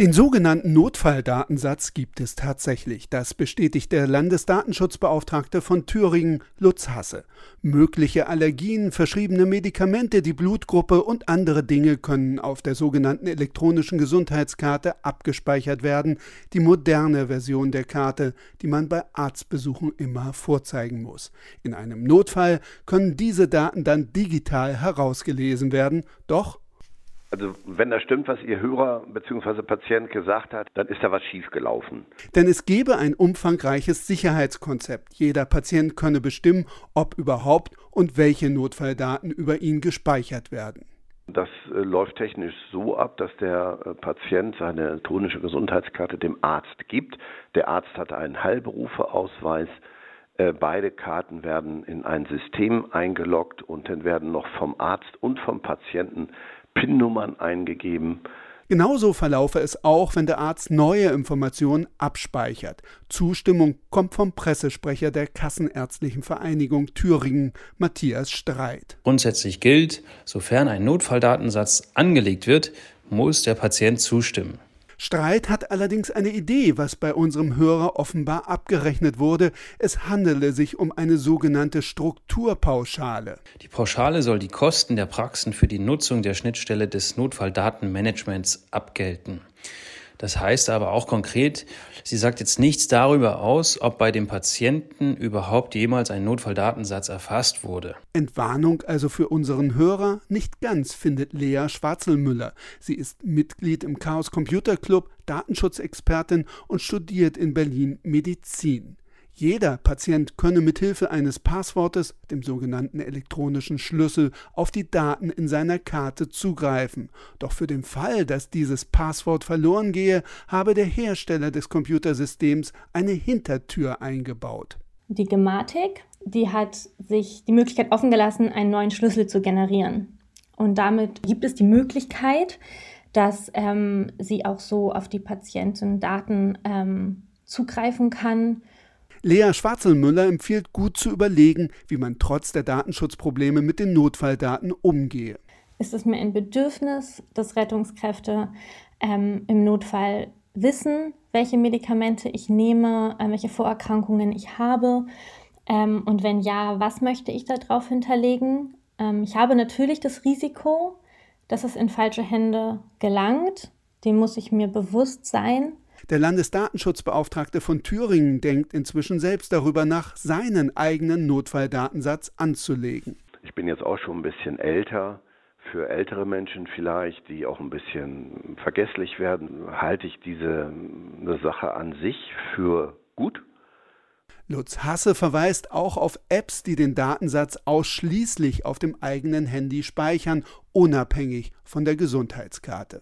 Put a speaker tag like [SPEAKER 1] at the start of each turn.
[SPEAKER 1] Den sogenannten Notfalldatensatz gibt es tatsächlich. Das bestätigt der Landesdatenschutzbeauftragte von Thüringen, Lutz Hasse. Mögliche Allergien, verschriebene Medikamente, die Blutgruppe und andere Dinge können auf der sogenannten elektronischen Gesundheitskarte abgespeichert werden. Die moderne Version der Karte, die man bei Arztbesuchen immer vorzeigen muss. In einem Notfall können diese Daten dann digital herausgelesen werden. Doch
[SPEAKER 2] also wenn das stimmt, was Ihr Hörer bzw. Patient gesagt hat, dann ist da was schiefgelaufen.
[SPEAKER 1] Denn es gäbe ein umfangreiches Sicherheitskonzept. Jeder Patient könne bestimmen, ob überhaupt und welche Notfalldaten über ihn gespeichert werden.
[SPEAKER 2] Das äh, läuft technisch so ab, dass der äh, Patient seine elektronische Gesundheitskarte dem Arzt gibt. Der Arzt hat einen Heilberufeausweis. Äh, beide Karten werden in ein System eingeloggt und dann werden noch vom Arzt und vom Patienten PIN-Nummern eingegeben.
[SPEAKER 1] Genauso verlaufe es auch, wenn der Arzt neue Informationen abspeichert. Zustimmung kommt vom Pressesprecher der Kassenärztlichen Vereinigung Thüringen, Matthias Streit.
[SPEAKER 3] Grundsätzlich gilt, sofern ein Notfalldatensatz angelegt wird, muss der Patient zustimmen.
[SPEAKER 1] Streit hat allerdings eine Idee, was bei unserem Hörer offenbar abgerechnet wurde. Es handele sich um eine sogenannte Strukturpauschale.
[SPEAKER 3] Die Pauschale soll die Kosten der Praxen für die Nutzung der Schnittstelle des Notfalldatenmanagements abgelten. Das heißt aber auch konkret, sie sagt jetzt nichts darüber aus, ob bei dem Patienten überhaupt jemals ein Notfalldatensatz erfasst wurde.
[SPEAKER 1] Entwarnung also für unseren Hörer nicht ganz, findet Lea Schwarzelmüller. Sie ist Mitglied im Chaos Computer Club, Datenschutzexpertin und studiert in Berlin Medizin. Jeder Patient könne mithilfe eines Passwortes, dem sogenannten elektronischen Schlüssel, auf die Daten in seiner Karte zugreifen. Doch für den Fall, dass dieses Passwort verloren gehe, habe der Hersteller des Computersystems eine Hintertür eingebaut.
[SPEAKER 4] Die Gematik, die hat sich die Möglichkeit offen gelassen, einen neuen Schlüssel zu generieren. Und damit gibt es die Möglichkeit, dass ähm, sie auch so auf die Patientendaten ähm, zugreifen kann
[SPEAKER 1] Lea Schwarzelmüller empfiehlt gut zu überlegen, wie man trotz der Datenschutzprobleme mit den Notfalldaten umgehe.
[SPEAKER 4] Ist es mir ein Bedürfnis, dass Rettungskräfte ähm, im Notfall wissen, welche Medikamente ich nehme, äh, welche Vorerkrankungen ich habe? Ähm, und wenn ja, was möchte ich darauf hinterlegen? Ähm, ich habe natürlich das Risiko, dass es in falsche Hände gelangt. Dem muss ich mir bewusst sein.
[SPEAKER 1] Der Landesdatenschutzbeauftragte von Thüringen denkt inzwischen selbst darüber nach, seinen eigenen Notfalldatensatz anzulegen.
[SPEAKER 2] Ich bin jetzt auch schon ein bisschen älter. Für ältere Menschen vielleicht, die auch ein bisschen vergesslich werden, halte ich diese Sache an sich für gut.
[SPEAKER 1] Lutz Hasse verweist auch auf Apps, die den Datensatz ausschließlich auf dem eigenen Handy speichern, unabhängig von der Gesundheitskarte.